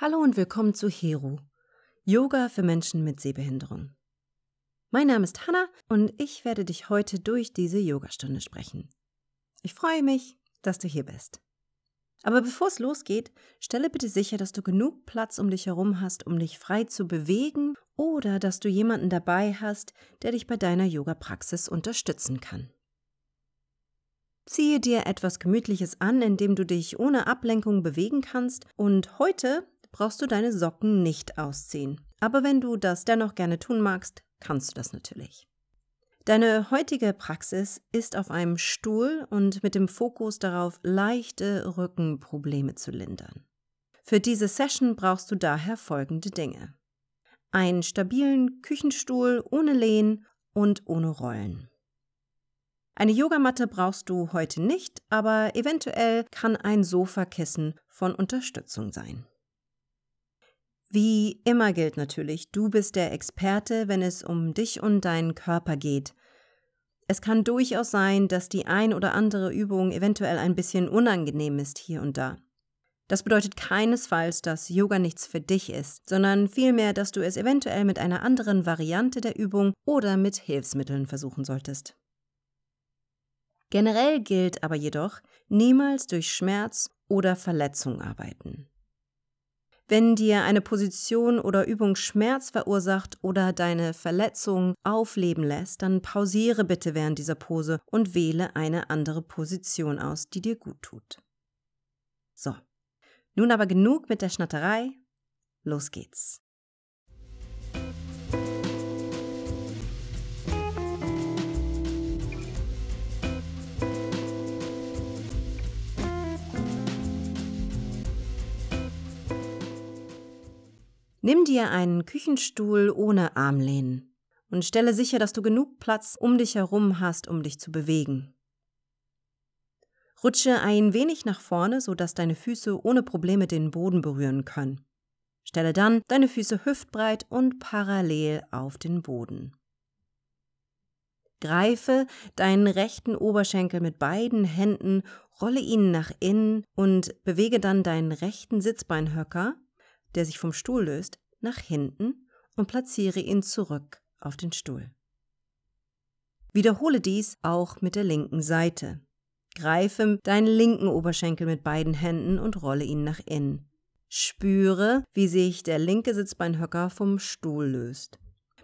Hallo und willkommen zu Heru, Yoga für Menschen mit Sehbehinderung. Mein Name ist Hanna und ich werde dich heute durch diese Yogastunde sprechen. Ich freue mich, dass du hier bist. Aber bevor es losgeht, stelle bitte sicher, dass du genug Platz um dich herum hast, um dich frei zu bewegen oder dass du jemanden dabei hast, der dich bei deiner Yoga-Praxis unterstützen kann. Ziehe dir etwas Gemütliches an, in dem du dich ohne Ablenkung bewegen kannst und heute brauchst du deine Socken nicht ausziehen. Aber wenn du das dennoch gerne tun magst, kannst du das natürlich. Deine heutige Praxis ist auf einem Stuhl und mit dem Fokus darauf, leichte Rückenprobleme zu lindern. Für diese Session brauchst du daher folgende Dinge. Einen stabilen Küchenstuhl ohne Lehnen und ohne Rollen. Eine Yogamatte brauchst du heute nicht, aber eventuell kann ein Sofakissen von Unterstützung sein. Wie immer gilt natürlich, du bist der Experte, wenn es um dich und deinen Körper geht. Es kann durchaus sein, dass die ein oder andere Übung eventuell ein bisschen unangenehm ist hier und da. Das bedeutet keinesfalls, dass Yoga nichts für dich ist, sondern vielmehr, dass du es eventuell mit einer anderen Variante der Übung oder mit Hilfsmitteln versuchen solltest. Generell gilt aber jedoch, niemals durch Schmerz oder Verletzung arbeiten. Wenn dir eine Position oder Übung Schmerz verursacht oder deine Verletzung aufleben lässt, dann pausiere bitte während dieser Pose und wähle eine andere Position aus, die dir gut tut. So, nun aber genug mit der Schnatterei. Los geht's. Nimm dir einen Küchenstuhl ohne Armlehnen und stelle sicher, dass du genug Platz um dich herum hast, um dich zu bewegen. Rutsche ein wenig nach vorne, sodass deine Füße ohne Probleme den Boden berühren können. Stelle dann deine Füße hüftbreit und parallel auf den Boden. Greife deinen rechten Oberschenkel mit beiden Händen, rolle ihn nach innen und bewege dann deinen rechten Sitzbeinhöcker der sich vom Stuhl löst, nach hinten und platziere ihn zurück auf den Stuhl. Wiederhole dies auch mit der linken Seite. Greife deinen linken Oberschenkel mit beiden Händen und rolle ihn nach innen. Spüre, wie sich der linke Sitzbeinhöcker vom Stuhl löst.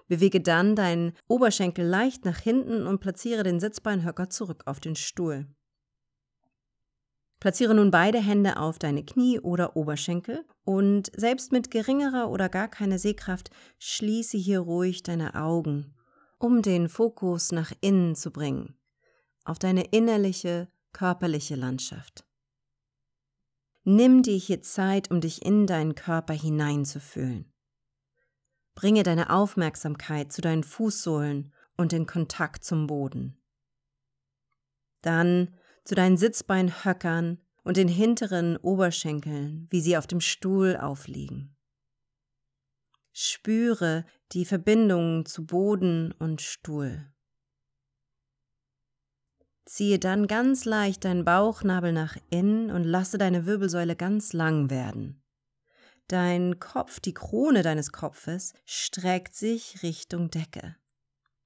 Bewege dann deinen Oberschenkel leicht nach hinten und platziere den Sitzbeinhöcker zurück auf den Stuhl. Platziere nun beide Hände auf deine Knie oder Oberschenkel und selbst mit geringerer oder gar keiner Sehkraft schließe hier ruhig deine Augen, um den Fokus nach innen zu bringen, auf deine innerliche, körperliche Landschaft. Nimm dir hier Zeit, um dich in deinen Körper hineinzufühlen. Bringe deine Aufmerksamkeit zu deinen Fußsohlen und den Kontakt zum Boden. Dann zu deinen Sitzbeinhöckern und den hinteren Oberschenkeln, wie sie auf dem Stuhl aufliegen. Spüre die Verbindung zu Boden und Stuhl. Ziehe dann ganz leicht deinen Bauchnabel nach innen und lasse deine Wirbelsäule ganz lang werden. Dein Kopf, die Krone deines Kopfes, streckt sich Richtung Decke.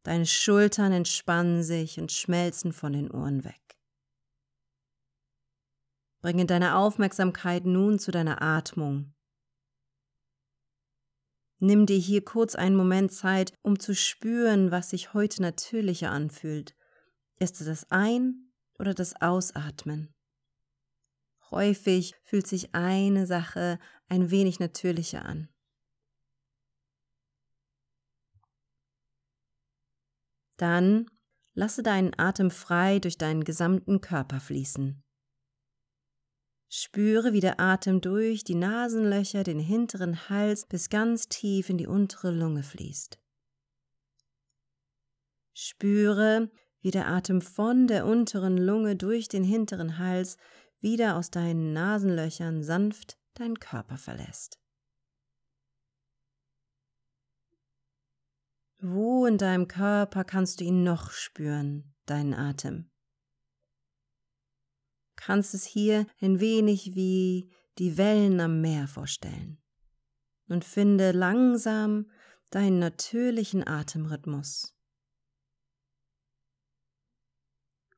Deine Schultern entspannen sich und schmelzen von den Ohren weg. Bringe deine Aufmerksamkeit nun zu deiner Atmung. Nimm dir hier kurz einen Moment Zeit, um zu spüren, was sich heute natürlicher anfühlt. Ist es das Ein- oder das Ausatmen? Häufig fühlt sich eine Sache ein wenig natürlicher an. Dann lasse deinen Atem frei durch deinen gesamten Körper fließen. Spüre, wie der Atem durch die Nasenlöcher, den hinteren Hals bis ganz tief in die untere Lunge fließt. Spüre, wie der Atem von der unteren Lunge durch den hinteren Hals wieder aus deinen Nasenlöchern sanft deinen Körper verlässt. Wo in deinem Körper kannst du ihn noch spüren, deinen Atem? Kannst es hier ein wenig wie die Wellen am Meer vorstellen. und finde langsam deinen natürlichen Atemrhythmus.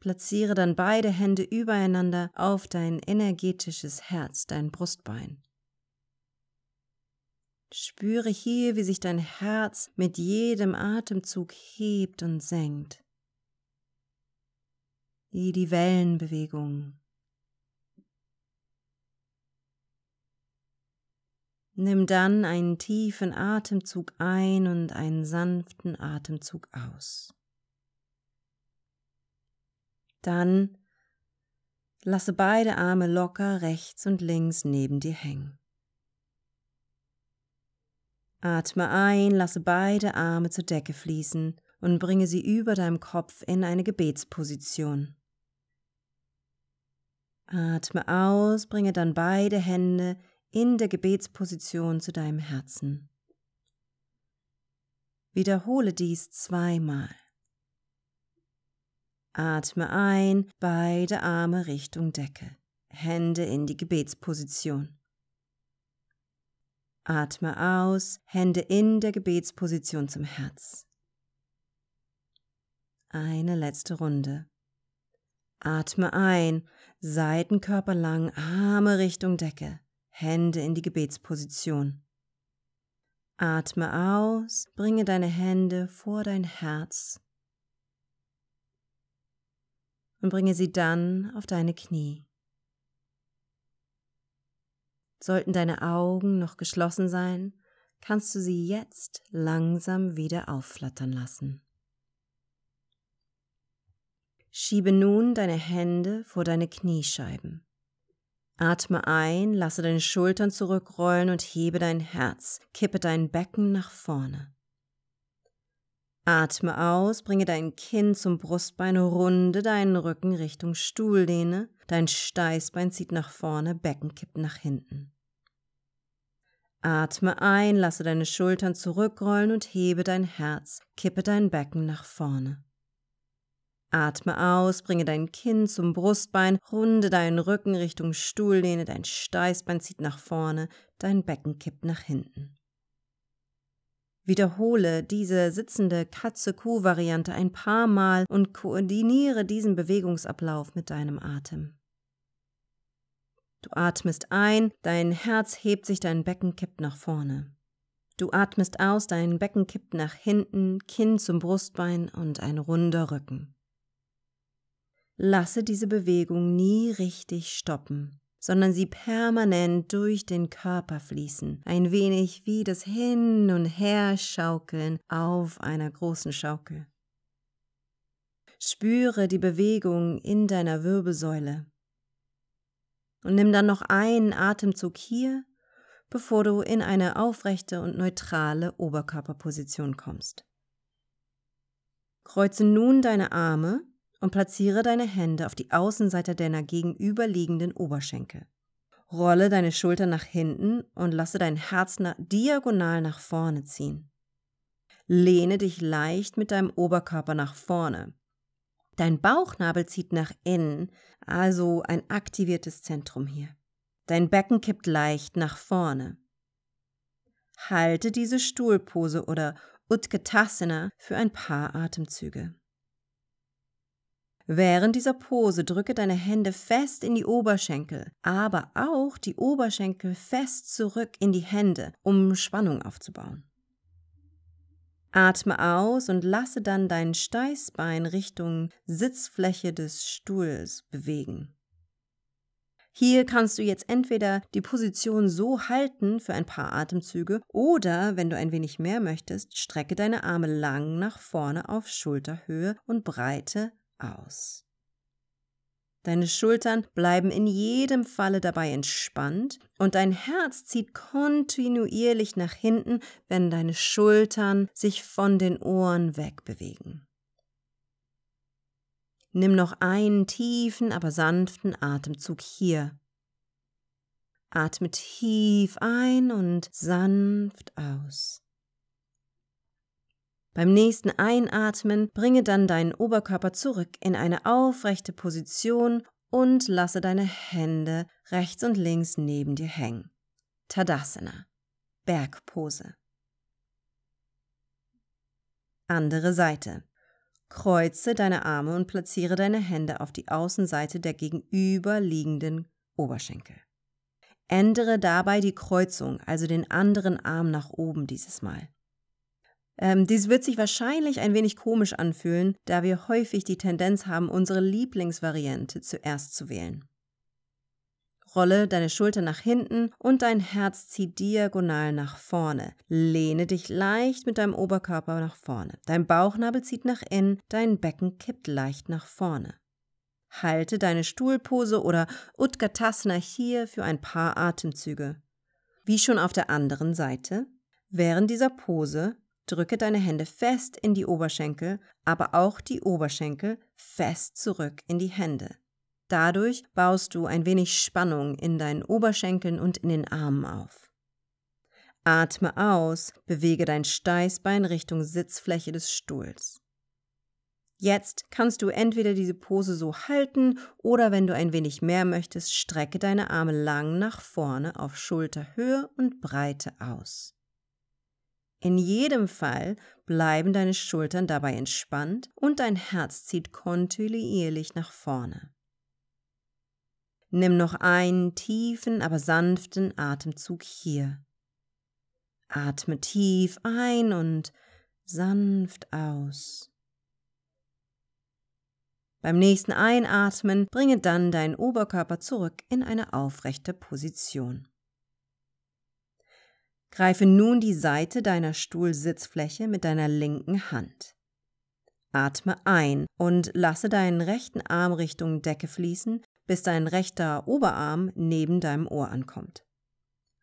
Platziere dann beide Hände übereinander auf dein energetisches Herz, dein Brustbein. Spüre hier, wie sich dein Herz mit jedem Atemzug hebt und senkt, wie die Wellenbewegung. Nimm dann einen tiefen Atemzug ein und einen sanften Atemzug aus. Dann lasse beide Arme locker rechts und links neben dir hängen. Atme ein, lasse beide Arme zur Decke fließen und bringe sie über deinem Kopf in eine Gebetsposition. Atme aus, bringe dann beide Hände in der Gebetsposition zu deinem Herzen. Wiederhole dies zweimal. Atme ein, beide Arme Richtung Decke, Hände in die Gebetsposition. Atme aus, Hände in der Gebetsposition zum Herz. Eine letzte Runde. Atme ein, Seitenkörper lang, Arme Richtung Decke, Hände in die Gebetsposition. Atme aus, bringe deine Hände vor dein Herz und bringe sie dann auf deine Knie. Sollten deine Augen noch geschlossen sein, kannst du sie jetzt langsam wieder aufflattern lassen. Schiebe nun deine Hände vor deine Kniescheiben. Atme ein, lasse deine Schultern zurückrollen und hebe dein Herz, kippe dein Becken nach vorne. Atme aus, bringe dein Kinn zum Brustbein, runde deinen Rücken Richtung Stuhllehne, dein Steißbein zieht nach vorne, Becken kippt nach hinten. Atme ein, lasse deine Schultern zurückrollen und hebe dein Herz, kippe dein Becken nach vorne. Atme aus, bringe dein Kinn zum Brustbein, runde deinen Rücken Richtung Stuhllehne, dein Steißbein zieht nach vorne, dein Becken kippt nach hinten. Wiederhole diese sitzende Katze-Kuh-Variante ein paar Mal und koordiniere diesen Bewegungsablauf mit deinem Atem. Du atmest ein, dein Herz hebt sich, dein Becken kippt nach vorne. Du atmest aus, dein Becken kippt nach hinten, Kinn zum Brustbein und ein runder Rücken. Lasse diese Bewegung nie richtig stoppen sondern sie permanent durch den Körper fließen, ein wenig wie das Hin- und Herschaukeln auf einer großen Schaukel. Spüre die Bewegung in deiner Wirbelsäule und nimm dann noch einen Atemzug hier, bevor du in eine aufrechte und neutrale Oberkörperposition kommst. Kreuze nun deine Arme und platziere deine Hände auf die Außenseite deiner gegenüberliegenden Oberschenkel. Rolle deine Schultern nach hinten und lasse dein Herz diagonal nach vorne ziehen. Lehne dich leicht mit deinem Oberkörper nach vorne. Dein Bauchnabel zieht nach innen, also ein aktiviertes Zentrum hier. Dein Becken kippt leicht nach vorne. Halte diese Stuhlpose oder Utkatasana für ein paar Atemzüge. Während dieser Pose drücke deine Hände fest in die Oberschenkel, aber auch die Oberschenkel fest zurück in die Hände, um Spannung aufzubauen. Atme aus und lasse dann dein Steißbein Richtung Sitzfläche des Stuhls bewegen. Hier kannst du jetzt entweder die Position so halten für ein paar Atemzüge oder, wenn du ein wenig mehr möchtest, strecke deine Arme lang nach vorne auf Schulterhöhe und breite aus. Deine Schultern bleiben in jedem Falle dabei entspannt und dein Herz zieht kontinuierlich nach hinten, wenn deine Schultern sich von den Ohren wegbewegen. Nimm noch einen tiefen, aber sanften Atemzug hier. Atme tief ein und sanft aus. Beim nächsten Einatmen bringe dann deinen Oberkörper zurück in eine aufrechte Position und lasse deine Hände rechts und links neben dir hängen. Tadasana. Bergpose. Andere Seite. Kreuze deine Arme und platziere deine Hände auf die Außenseite der gegenüberliegenden Oberschenkel. Ändere dabei die Kreuzung, also den anderen Arm nach oben dieses Mal. Ähm, dies wird sich wahrscheinlich ein wenig komisch anfühlen, da wir häufig die Tendenz haben, unsere Lieblingsvariante zuerst zu wählen. Rolle deine Schulter nach hinten und dein Herz zieht diagonal nach vorne. Lehne dich leicht mit deinem Oberkörper nach vorne. Dein Bauchnabel zieht nach innen, dein Becken kippt leicht nach vorne. Halte deine Stuhlpose oder Utkatasana hier für ein paar Atemzüge. Wie schon auf der anderen Seite. Während dieser Pose drücke deine Hände fest in die Oberschenkel, aber auch die Oberschenkel fest zurück in die Hände. Dadurch baust du ein wenig Spannung in deinen Oberschenkeln und in den Armen auf. Atme aus, bewege dein Steißbein Richtung Sitzfläche des Stuhls. Jetzt kannst du entweder diese Pose so halten oder wenn du ein wenig mehr möchtest, strecke deine Arme lang nach vorne auf Schulterhöhe und Breite aus. In jedem Fall bleiben deine Schultern dabei entspannt und dein Herz zieht kontinuierlich nach vorne. Nimm noch einen tiefen, aber sanften Atemzug hier. Atme tief ein und sanft aus. Beim nächsten Einatmen bringe dann deinen Oberkörper zurück in eine aufrechte Position. Greife nun die Seite deiner Stuhlsitzfläche mit deiner linken Hand. Atme ein und lasse deinen rechten Arm Richtung Decke fließen, bis dein rechter Oberarm neben deinem Ohr ankommt.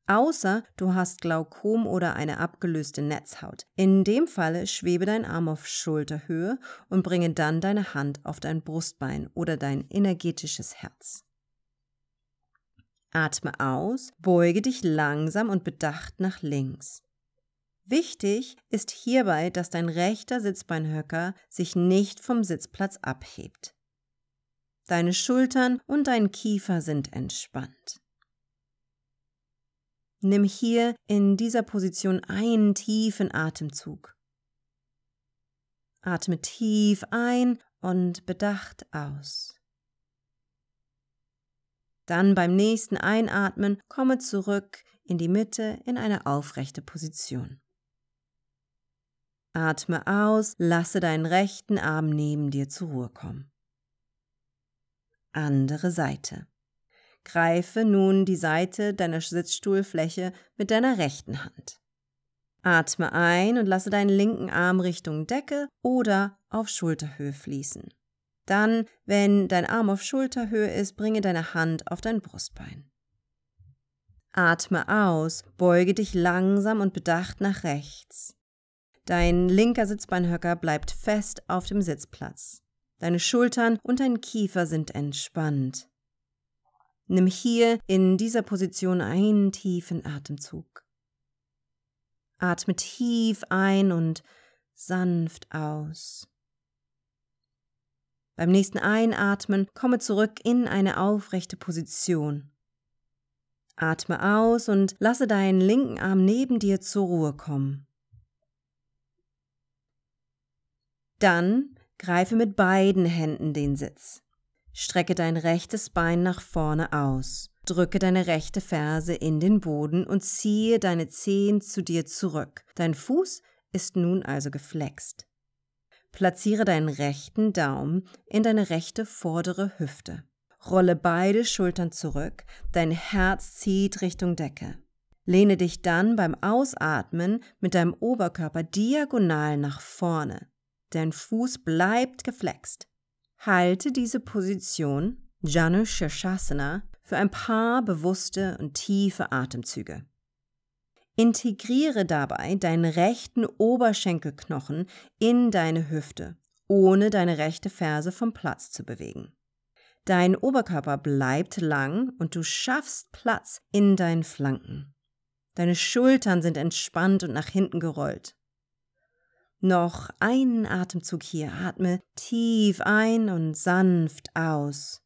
Außer du hast Glaukom oder eine abgelöste Netzhaut. In dem Falle schwebe dein Arm auf Schulterhöhe und bringe dann deine Hand auf dein Brustbein oder dein energetisches Herz. Atme aus, beuge dich langsam und bedacht nach links. Wichtig ist hierbei, dass dein rechter Sitzbeinhöcker sich nicht vom Sitzplatz abhebt. Deine Schultern und dein Kiefer sind entspannt. Nimm hier in dieser Position einen tiefen Atemzug. Atme tief ein und bedacht aus. Dann beim nächsten Einatmen komme zurück in die Mitte in eine aufrechte Position. Atme aus, lasse deinen rechten Arm neben dir zur Ruhe kommen andere Seite. Greife nun die Seite deiner Sitzstuhlfläche mit deiner rechten Hand. Atme ein und lasse deinen linken Arm Richtung Decke oder auf Schulterhöhe fließen. Dann, wenn dein Arm auf Schulterhöhe ist, bringe deine Hand auf dein Brustbein. Atme aus, beuge dich langsam und bedacht nach rechts. Dein linker Sitzbeinhöcker bleibt fest auf dem Sitzplatz. Deine Schultern und dein Kiefer sind entspannt. Nimm hier in dieser Position einen tiefen Atemzug. Atme tief ein und sanft aus. Beim nächsten Einatmen komme zurück in eine aufrechte Position. Atme aus und lasse deinen linken Arm neben dir zur Ruhe kommen. Dann Greife mit beiden Händen den Sitz. Strecke dein rechtes Bein nach vorne aus. Drücke deine rechte Ferse in den Boden und ziehe deine Zehen zu dir zurück. Dein Fuß ist nun also geflext. Platziere deinen rechten Daumen in deine rechte vordere Hüfte. Rolle beide Schultern zurück, dein Herz zieht Richtung Decke. Lehne dich dann beim Ausatmen mit deinem Oberkörper diagonal nach vorne. Dein Fuß bleibt geflext. Halte diese Position, Janu Shirshasana, für ein paar bewusste und tiefe Atemzüge. Integriere dabei deinen rechten Oberschenkelknochen in deine Hüfte, ohne deine rechte Ferse vom Platz zu bewegen. Dein Oberkörper bleibt lang und du schaffst Platz in deinen Flanken. Deine Schultern sind entspannt und nach hinten gerollt. Noch einen Atemzug hier. Atme tief ein und sanft aus.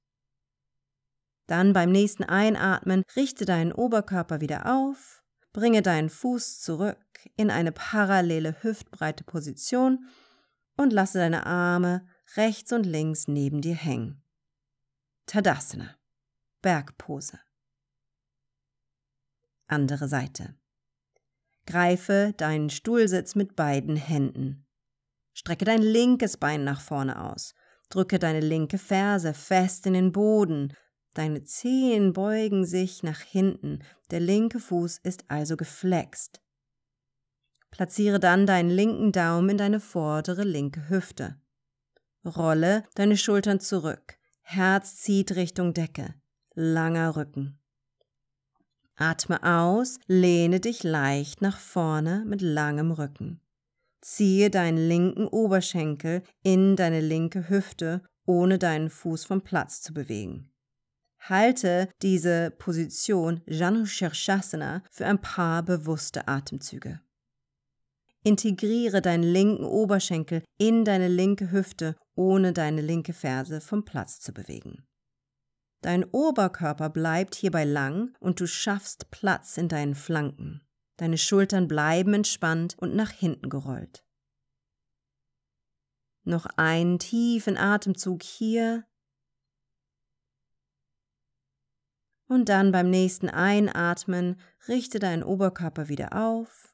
Dann beim nächsten Einatmen richte deinen Oberkörper wieder auf, bringe deinen Fuß zurück in eine parallele hüftbreite Position und lasse deine Arme rechts und links neben dir hängen. Tadasana, Bergpose. Andere Seite. Greife deinen Stuhlsitz mit beiden Händen. Strecke dein linkes Bein nach vorne aus. Drücke deine linke Ferse fest in den Boden. Deine Zehen beugen sich nach hinten. Der linke Fuß ist also geflext. Platziere dann deinen linken Daumen in deine vordere linke Hüfte. Rolle deine Schultern zurück. Herz zieht Richtung Decke. Langer Rücken. Atme aus, lehne dich leicht nach vorne mit langem Rücken. Ziehe deinen linken Oberschenkel in deine linke Hüfte, ohne deinen Fuß vom Platz zu bewegen. Halte diese Position Janushirshasana für ein paar bewusste Atemzüge. Integriere deinen linken Oberschenkel in deine linke Hüfte, ohne deine linke Ferse vom Platz zu bewegen. Dein Oberkörper bleibt hierbei lang und du schaffst Platz in deinen Flanken. Deine Schultern bleiben entspannt und nach hinten gerollt. Noch einen tiefen Atemzug hier. Und dann beim nächsten Einatmen richte deinen Oberkörper wieder auf.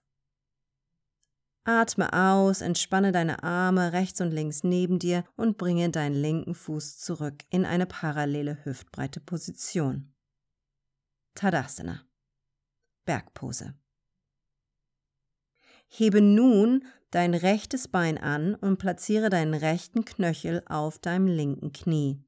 Atme aus, entspanne deine Arme rechts und links neben dir und bringe deinen linken Fuß zurück in eine parallele hüftbreite Position. Tadasana. Bergpose. Hebe nun dein rechtes Bein an und platziere deinen rechten Knöchel auf deinem linken Knie.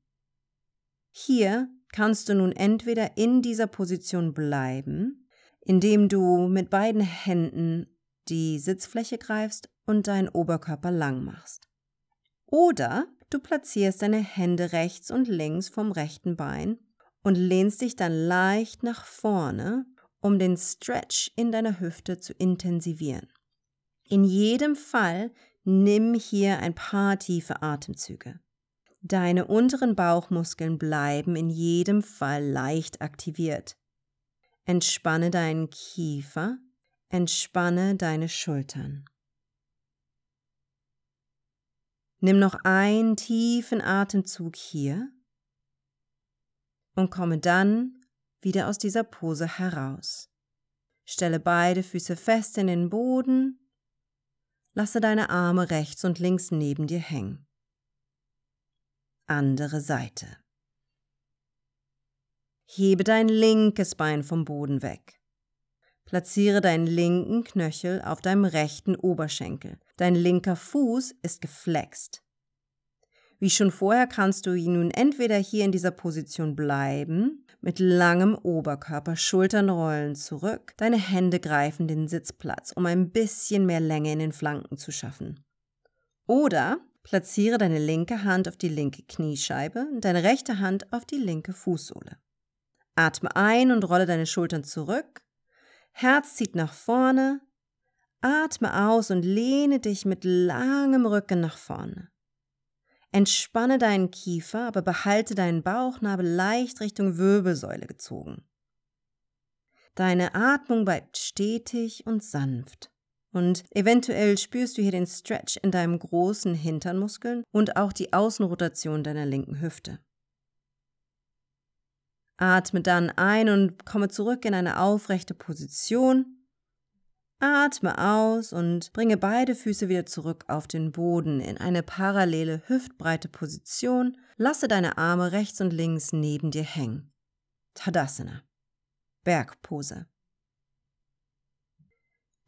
Hier kannst du nun entweder in dieser Position bleiben, indem du mit beiden Händen die Sitzfläche greifst und deinen Oberkörper lang machst. Oder du platzierst deine Hände rechts und links vom rechten Bein und lehnst dich dann leicht nach vorne, um den Stretch in deiner Hüfte zu intensivieren. In jedem Fall nimm hier ein paar tiefe Atemzüge. Deine unteren Bauchmuskeln bleiben in jedem Fall leicht aktiviert. Entspanne deinen Kiefer, entspanne deine Schultern. Nimm noch einen tiefen Atemzug hier und komme dann wieder aus dieser Pose heraus. Stelle beide Füße fest in den Boden Lasse deine Arme rechts und links neben dir hängen. Andere Seite. Hebe dein linkes Bein vom Boden weg. Platziere deinen linken Knöchel auf deinem rechten Oberschenkel. Dein linker Fuß ist geflext. Wie schon vorher kannst du nun entweder hier in dieser Position bleiben, mit langem Oberkörper, Schultern rollen zurück, deine Hände greifen den Sitzplatz, um ein bisschen mehr Länge in den Flanken zu schaffen. Oder platziere deine linke Hand auf die linke Kniescheibe und deine rechte Hand auf die linke Fußsohle. Atme ein und rolle deine Schultern zurück. Herz zieht nach vorne. Atme aus und lehne dich mit langem Rücken nach vorne. Entspanne deinen Kiefer, aber behalte deinen Bauchnabel leicht Richtung Wirbelsäule gezogen. Deine Atmung bleibt stetig und sanft. Und eventuell spürst du hier den Stretch in deinem großen Hinternmuskeln und auch die Außenrotation deiner linken Hüfte. Atme dann ein und komme zurück in eine aufrechte Position Atme aus und bringe beide Füße wieder zurück auf den Boden in eine parallele hüftbreite Position. Lasse deine Arme rechts und links neben dir hängen. Tadasana. Bergpose.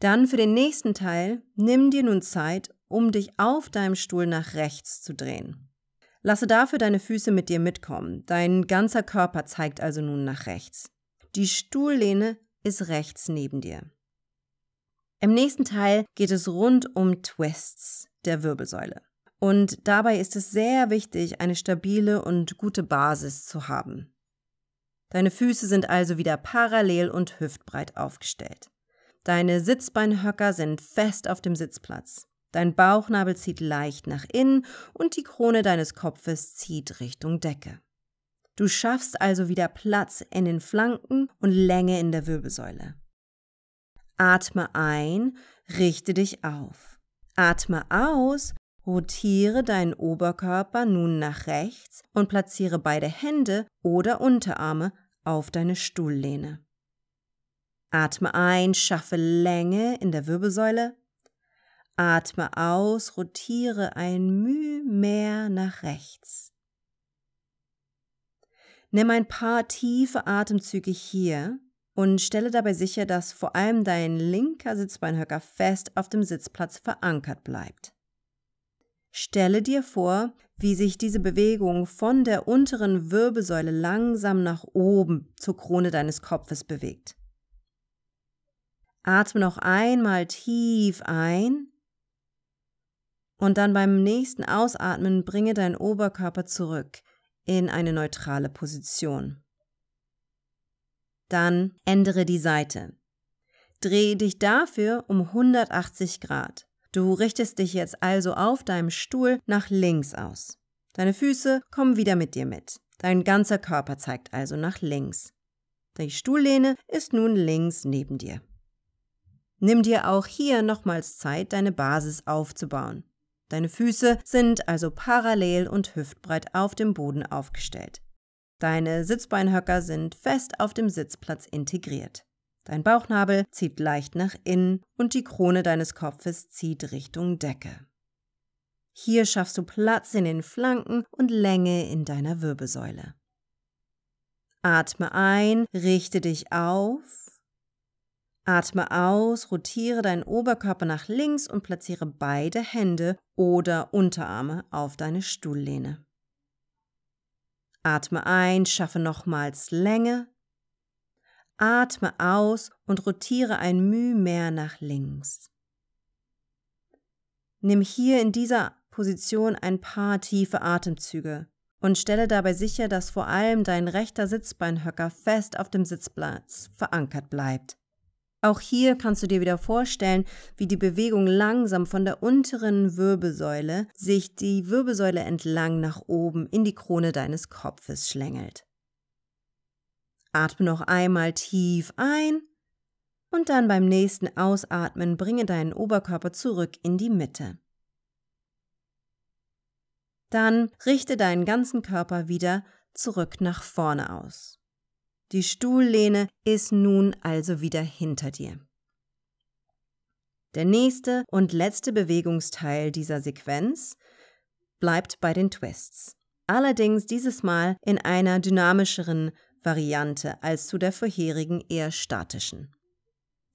Dann für den nächsten Teil nimm dir nun Zeit, um dich auf deinem Stuhl nach rechts zu drehen. Lasse dafür deine Füße mit dir mitkommen. Dein ganzer Körper zeigt also nun nach rechts. Die Stuhllehne ist rechts neben dir. Im nächsten Teil geht es rund um Twists der Wirbelsäule. Und dabei ist es sehr wichtig, eine stabile und gute Basis zu haben. Deine Füße sind also wieder parallel und hüftbreit aufgestellt. Deine Sitzbeinhöcker sind fest auf dem Sitzplatz. Dein Bauchnabel zieht leicht nach innen und die Krone deines Kopfes zieht Richtung Decke. Du schaffst also wieder Platz in den Flanken und Länge in der Wirbelsäule. Atme ein, richte dich auf. Atme aus, rotiere deinen Oberkörper nun nach rechts und platziere beide Hände oder Unterarme auf deine Stuhllehne. Atme ein, schaffe Länge in der Wirbelsäule. Atme aus, rotiere ein Müh mehr nach rechts. Nimm ein paar tiefe Atemzüge hier und stelle dabei sicher, dass vor allem dein linker Sitzbeinhöcker fest auf dem Sitzplatz verankert bleibt. Stelle dir vor, wie sich diese Bewegung von der unteren Wirbelsäule langsam nach oben zur Krone deines Kopfes bewegt. Atme noch einmal tief ein und dann beim nächsten Ausatmen bringe deinen Oberkörper zurück in eine neutrale Position. Dann ändere die Seite. Drehe dich dafür um 180 Grad. Du richtest dich jetzt also auf deinem Stuhl nach links aus. Deine Füße kommen wieder mit dir mit. Dein ganzer Körper zeigt also nach links. Die Stuhllehne ist nun links neben dir. Nimm dir auch hier nochmals Zeit, deine Basis aufzubauen. Deine Füße sind also parallel und hüftbreit auf dem Boden aufgestellt. Deine Sitzbeinhöcker sind fest auf dem Sitzplatz integriert. Dein Bauchnabel zieht leicht nach innen und die Krone deines Kopfes zieht Richtung Decke. Hier schaffst du Platz in den Flanken und Länge in deiner Wirbelsäule. Atme ein, richte dich auf Atme aus, rotiere deinen Oberkörper nach links und platziere beide Hände oder Unterarme auf deine Stuhllehne. Atme ein, schaffe nochmals Länge. Atme aus und rotiere ein Müh mehr nach links. Nimm hier in dieser Position ein paar tiefe Atemzüge und stelle dabei sicher, dass vor allem dein rechter Sitzbeinhöcker fest auf dem Sitzplatz verankert bleibt. Auch hier kannst du dir wieder vorstellen, wie die Bewegung langsam von der unteren Wirbelsäule sich die Wirbelsäule entlang nach oben in die Krone deines Kopfes schlängelt. Atme noch einmal tief ein und dann beim nächsten Ausatmen bringe deinen Oberkörper zurück in die Mitte. Dann richte deinen ganzen Körper wieder zurück nach vorne aus. Die Stuhllehne ist nun also wieder hinter dir. Der nächste und letzte Bewegungsteil dieser Sequenz bleibt bei den Twists. Allerdings dieses Mal in einer dynamischeren Variante als zu der vorherigen eher statischen.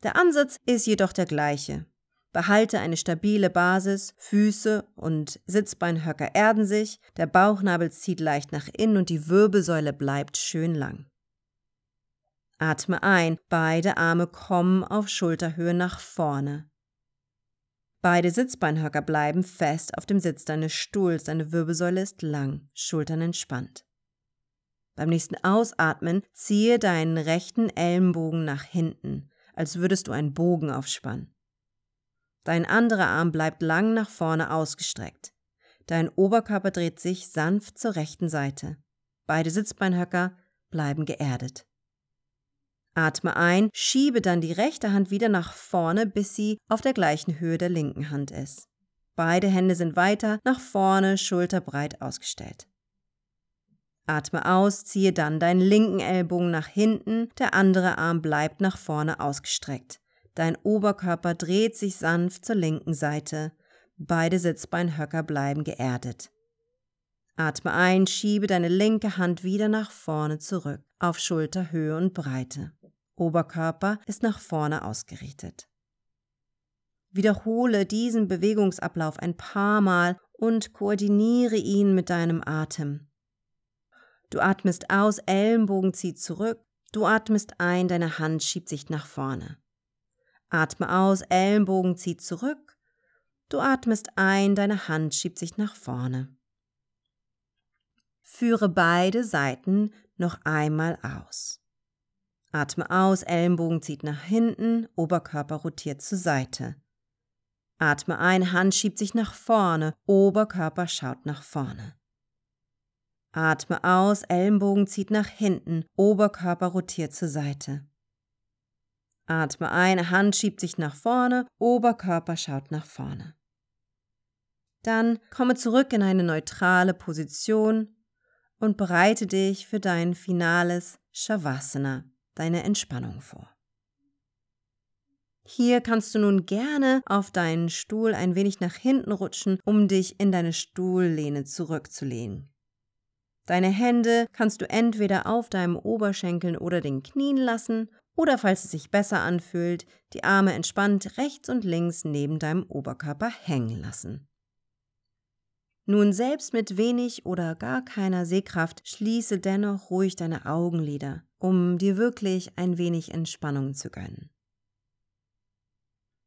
Der Ansatz ist jedoch der gleiche. Behalte eine stabile Basis, Füße und Sitzbeinhöcker erden sich, der Bauchnabel zieht leicht nach innen und die Wirbelsäule bleibt schön lang. Atme ein, beide Arme kommen auf Schulterhöhe nach vorne. Beide Sitzbeinhöcker bleiben fest auf dem Sitz deines Stuhls, deine Wirbelsäule ist lang, Schultern entspannt. Beim nächsten Ausatmen ziehe deinen rechten Ellenbogen nach hinten, als würdest du einen Bogen aufspannen. Dein anderer Arm bleibt lang nach vorne ausgestreckt. Dein Oberkörper dreht sich sanft zur rechten Seite. Beide Sitzbeinhöcker bleiben geerdet. Atme ein, schiebe dann die rechte Hand wieder nach vorne, bis sie auf der gleichen Höhe der linken Hand ist. Beide Hände sind weiter nach vorne, schulterbreit ausgestellt. Atme aus, ziehe dann deinen linken Ellbogen nach hinten, der andere Arm bleibt nach vorne ausgestreckt. Dein Oberkörper dreht sich sanft zur linken Seite. Beide Sitzbeinhöcker bleiben geerdet. Atme ein, schiebe deine linke Hand wieder nach vorne zurück, auf Schulterhöhe und Breite. Oberkörper ist nach vorne ausgerichtet. Wiederhole diesen Bewegungsablauf ein paar Mal und koordiniere ihn mit deinem Atem. Du atmest aus, Ellenbogen zieht zurück, du atmest ein, deine Hand schiebt sich nach vorne. Atme aus, Ellenbogen zieht zurück, du atmest ein, deine Hand schiebt sich nach vorne. Führe beide Seiten noch einmal aus. Atme aus, Ellenbogen zieht nach hinten, Oberkörper rotiert zur Seite. Atme ein, Hand schiebt sich nach vorne, Oberkörper schaut nach vorne. Atme aus, Ellenbogen zieht nach hinten, Oberkörper rotiert zur Seite. Atme ein, Hand schiebt sich nach vorne, Oberkörper schaut nach vorne. Dann komme zurück in eine neutrale Position und bereite dich für dein finales Shavasana, deine Entspannung vor. Hier kannst du nun gerne auf deinen Stuhl ein wenig nach hinten rutschen, um dich in deine Stuhllehne zurückzulehnen. Deine Hände kannst du entweder auf deinem Oberschenkeln oder den Knien lassen oder falls es sich besser anfühlt, die Arme entspannt rechts und links neben deinem Oberkörper hängen lassen. Nun selbst mit wenig oder gar keiner Sehkraft schließe dennoch ruhig deine Augenlider, um dir wirklich ein wenig Entspannung zu gönnen.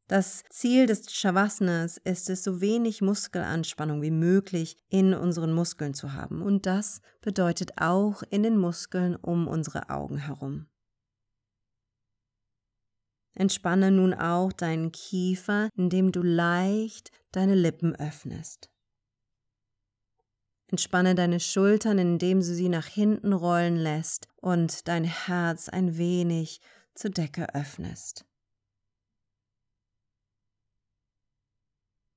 Das Ziel des Shavasanas ist es, so wenig Muskelanspannung wie möglich in unseren Muskeln zu haben. Und das bedeutet auch in den Muskeln um unsere Augen herum. Entspanne nun auch deinen Kiefer, indem du leicht deine Lippen öffnest. Entspanne deine Schultern, indem du sie nach hinten rollen lässt und dein Herz ein wenig zur Decke öffnest.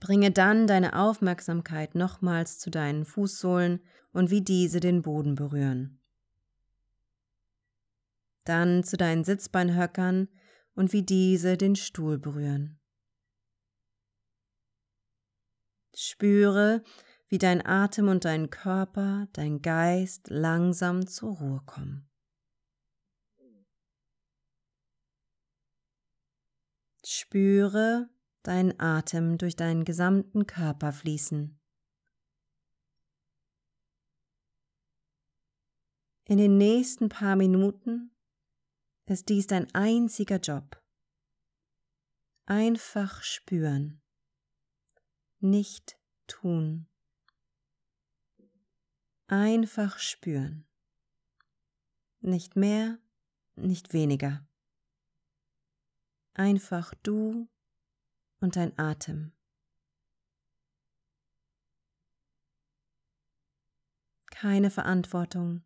Bringe dann deine Aufmerksamkeit nochmals zu deinen Fußsohlen und wie diese den Boden berühren. Dann zu deinen Sitzbeinhöckern und wie diese den Stuhl berühren. Spüre, wie dein Atem und dein Körper, dein Geist langsam zur Ruhe kommen. Spüre, deinen Atem durch deinen gesamten Körper fließen. In den nächsten paar Minuten ist dies dein einziger Job. Einfach spüren, nicht tun. Einfach spüren. Nicht mehr, nicht weniger. Einfach du und dein Atem. Keine Verantwortung,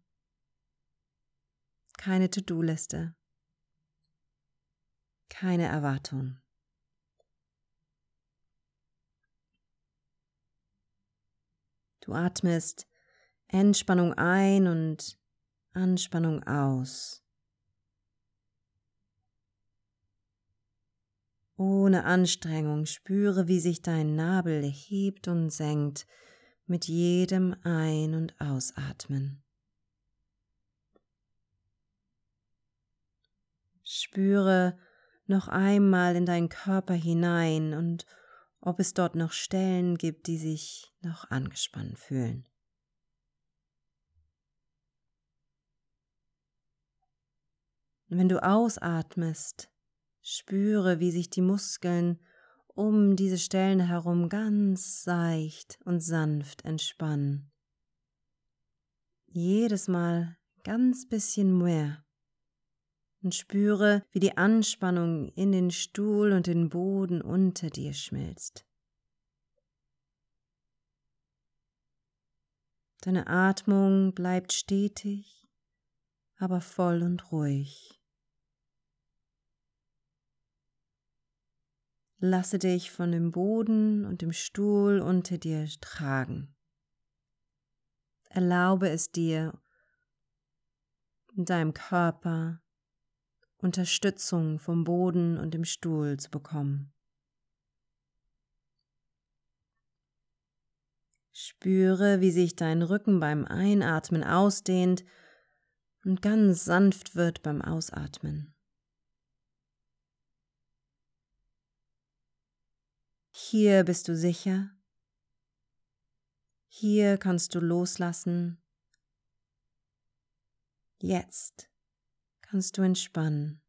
keine To-Do-Liste, keine Erwartung. Du atmest Entspannung ein und Anspannung aus. Ohne Anstrengung spüre, wie sich dein Nabel hebt und senkt mit jedem Ein- und Ausatmen. Spüre noch einmal in deinen Körper hinein und ob es dort noch Stellen gibt, die sich noch angespannt fühlen. Wenn du ausatmest, Spüre, wie sich die Muskeln um diese Stellen herum ganz seicht und sanft entspannen. Jedes Mal ganz bisschen mehr. Und spüre, wie die Anspannung in den Stuhl und den Boden unter dir schmilzt. Deine Atmung bleibt stetig, aber voll und ruhig. Lasse dich von dem Boden und dem Stuhl unter dir tragen. Erlaube es dir, in deinem Körper Unterstützung vom Boden und dem Stuhl zu bekommen. Spüre, wie sich dein Rücken beim Einatmen ausdehnt und ganz sanft wird beim Ausatmen. Hier bist du sicher. Hier kannst du loslassen. Jetzt kannst du entspannen.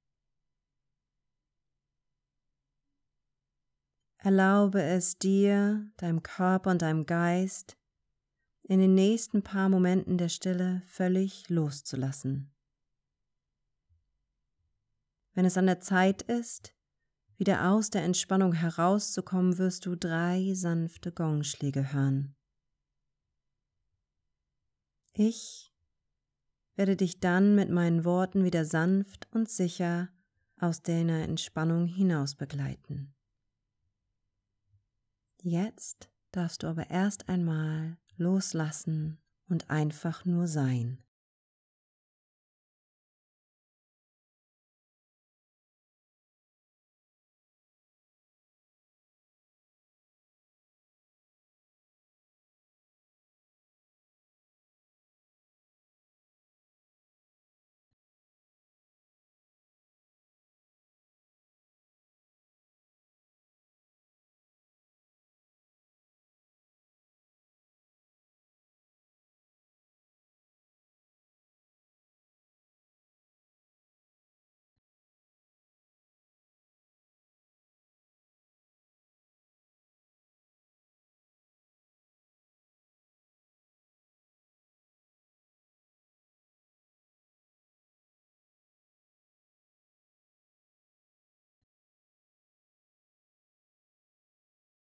Erlaube es dir, deinem Körper und deinem Geist in den nächsten paar Momenten der Stille völlig loszulassen. Wenn es an der Zeit ist, wieder aus der Entspannung herauszukommen, wirst du drei sanfte Gongschläge hören. Ich werde dich dann mit meinen Worten wieder sanft und sicher aus deiner Entspannung hinaus begleiten. Jetzt darfst du aber erst einmal loslassen und einfach nur sein.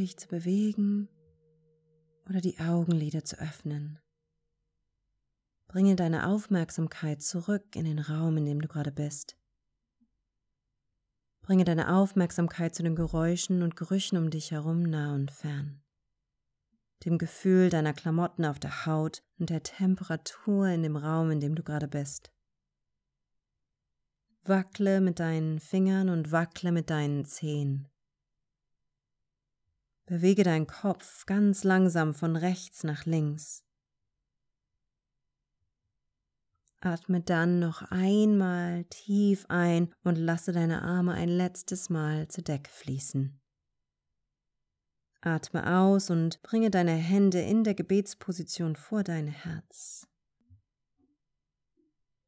dich zu bewegen oder die Augenlider zu öffnen, bringe deine Aufmerksamkeit zurück in den Raum, in dem du gerade bist. Bringe deine Aufmerksamkeit zu den Geräuschen und Gerüchen um dich herum nah und fern, dem Gefühl deiner Klamotten auf der Haut und der Temperatur in dem Raum, in dem du gerade bist. Wackle mit deinen Fingern und wackle mit deinen Zehen. Bewege deinen Kopf ganz langsam von rechts nach links. Atme dann noch einmal tief ein und lasse deine Arme ein letztes Mal zur Decke fließen. Atme aus und bringe deine Hände in der Gebetsposition vor dein Herz.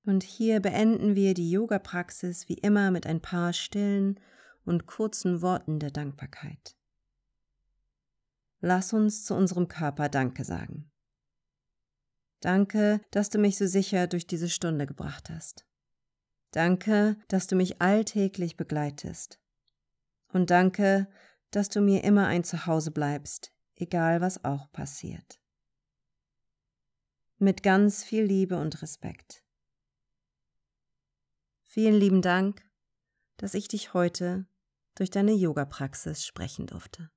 Und hier beenden wir die Yoga-Praxis wie immer mit ein paar stillen und kurzen Worten der Dankbarkeit. Lass uns zu unserem Körper Danke sagen. Danke, dass du mich so sicher durch diese Stunde gebracht hast. Danke, dass du mich alltäglich begleitest. Und danke, dass du mir immer ein Zuhause bleibst, egal was auch passiert. Mit ganz viel Liebe und Respekt. Vielen lieben Dank, dass ich dich heute durch deine Yoga-Praxis sprechen durfte.